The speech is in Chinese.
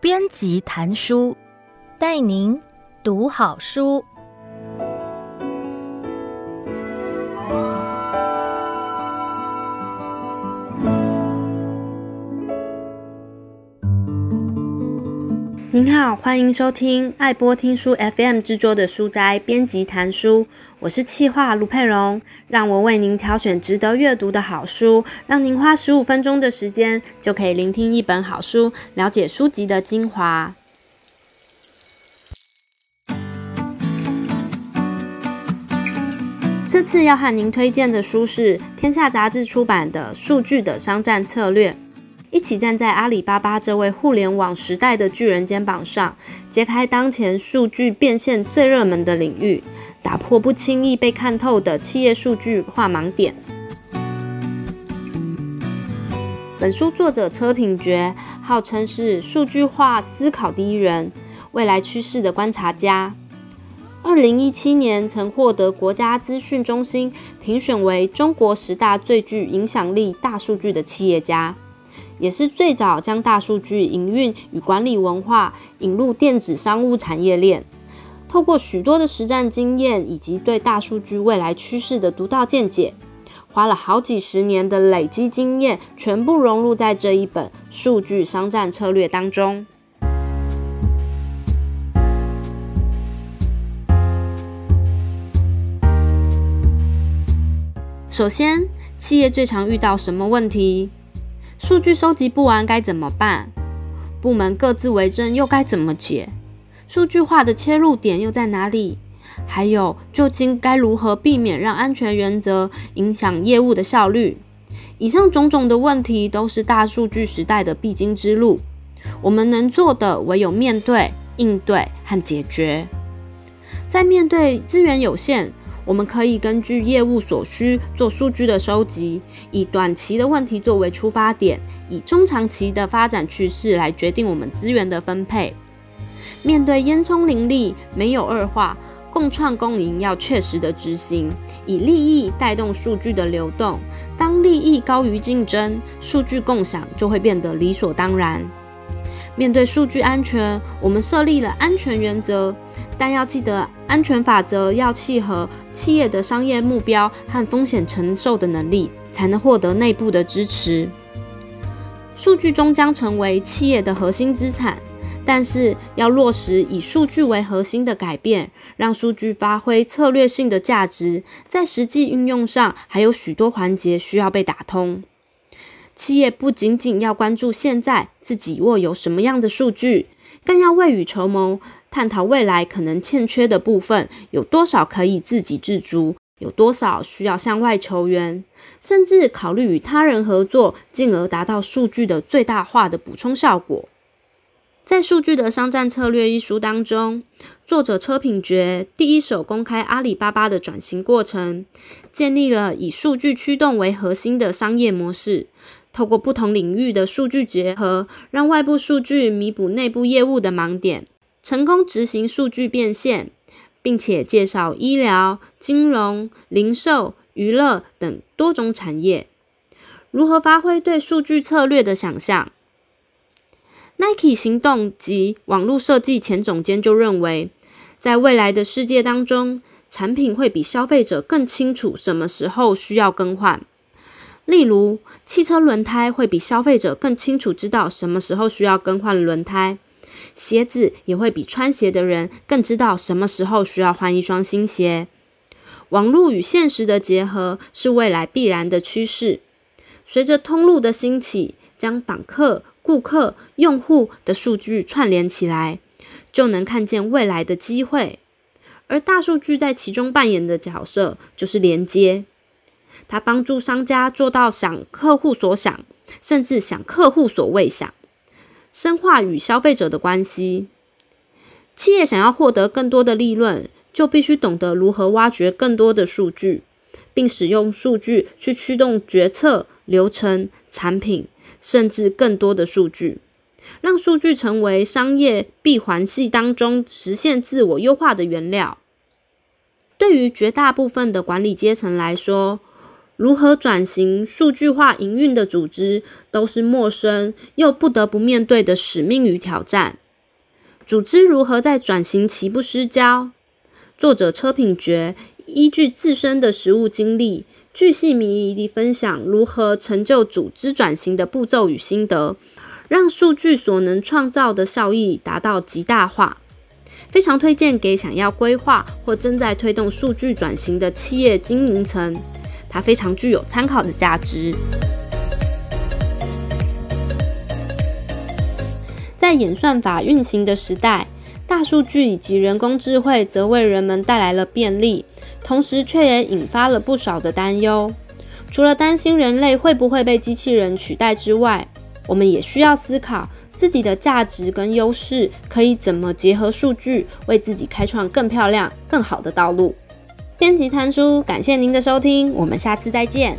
编辑谈书，带您读好书。您好，欢迎收听爱播听书 FM 制作的书斋编辑谈书，我是企划卢佩蓉，让我为您挑选值得阅读的好书，让您花十五分钟的时间就可以聆听一本好书，了解书籍的精华。这次要和您推荐的书是天下杂志出版的《数据的商战策略》。一起站在阿里巴巴这位互联网时代的巨人肩膀上，揭开当前数据变现最热门的领域，打破不轻易被看透的企业数据化盲点。本书作者车品觉号称是数据化思考第一人，未来趋势的观察家。二零一七年曾获得国家资讯中心评选为中国十大最具影响力大数据的企业家。也是最早将大数据营运与管理文化引入电子商务产业链，透过许多的实战经验以及对大数据未来趋势的独到见解，花了好几十年的累积经验，全部融入在这一本《数据商战策略》当中。首先，企业最常遇到什么问题？数据收集不完该怎么办？部门各自为政又该怎么解？数据化的切入点又在哪里？还有，究竟该如何避免让安全原则影响业务的效率？以上种种的问题都是大数据时代的必经之路。我们能做的唯有面对、应对和解决。在面对资源有限，我们可以根据业务所需做数据的收集，以短期的问题作为出发点，以中长期的发展趋势来决定我们资源的分配。面对烟囱林立，没有二话，共创共赢要确实的执行，以利益带动数据的流动。当利益高于竞争，数据共享就会变得理所当然。面对数据安全，我们设立了安全原则。但要记得，安全法则要契合企业的商业目标和风险承受的能力，才能获得内部的支持。数据终将成为企业的核心资产，但是要落实以数据为核心的改变，让数据发挥策略性的价值，在实际运用上还有许多环节需要被打通。企业不仅仅要关注现在自己握有什么样的数据，更要未雨绸缪。探讨未来可能欠缺的部分，有多少可以自给自足，有多少需要向外求援，甚至考虑与他人合作，进而达到数据的最大化的补充效果。在《数据的商战策略》一书当中，作者车品觉第一手公开阿里巴巴的转型过程，建立了以数据驱动为核心的商业模式，透过不同领域的数据结合，让外部数据弥补内部业务的盲点。成功执行数据变现，并且介绍医疗、金融、零售、娱乐等多种产业如何发挥对数据策略的想象。Nike 行动及网络设计前总监就认为，在未来的世界当中，产品会比消费者更清楚什么时候需要更换。例如，汽车轮胎会比消费者更清楚知道什么时候需要更换轮胎。鞋子也会比穿鞋的人更知道什么时候需要换一双新鞋。网络与现实的结合是未来必然的趋势。随着通路的兴起，将访客、顾客、用户的数据串联起来，就能看见未来的机会。而大数据在其中扮演的角色就是连接，它帮助商家做到想客户所想，甚至想客户所未想。深化与消费者的关系，企业想要获得更多的利润，就必须懂得如何挖掘更多的数据，并使用数据去驱动决策、流程、产品，甚至更多的数据，让数据成为商业闭环系当中实现自我优化的原料。对于绝大部分的管理阶层来说，如何转型数据化营运的组织，都是陌生又不得不面对的使命与挑战。组织如何在转型期不失焦？作者车品觉依据自身的实务经历，巨细靡遗地分享如何成就组织转型的步骤与心得，让数据所能创造的效益达到极大化。非常推荐给想要规划或正在推动数据转型的企业经营层。它非常具有参考的价值。在演算法运行的时代，大数据以及人工智慧则为人们带来了便利，同时却也引发了不少的担忧。除了担心人类会不会被机器人取代之外，我们也需要思考自己的价值跟优势可以怎么结合数据，为自己开创更漂亮、更好的道路。编辑谭叔，感谢您的收听，我们下次再见。